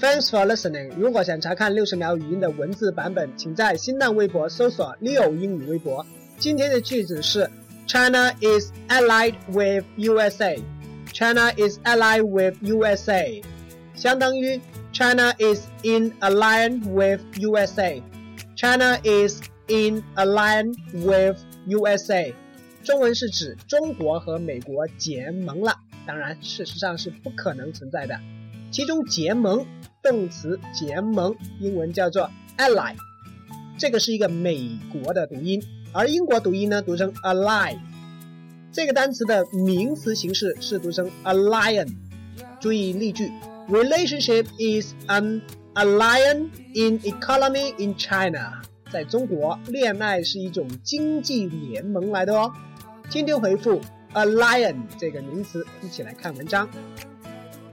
Thanks for listening。如果想查看六十秒语音的文字版本，请在新浪微博搜索 “Leo 英语微博”。今天的句子是 China is allied with USA。China is allied with USA，相当于 China is in alliance with USA。China is in alliance with USA。中文是指中国和美国结盟了，当然事实上是不可能存在的。其中结盟 动词结盟，英文叫做 ally，这个是一个美国的读音，而英国读音呢读成 ally。这个单词的名词形式是读成 alien。注意例句：Relationship is an alliance in economy in China。在中国，恋爱是一种经济联盟来的哦。今天回复 alien 这个名词，一起来看文章。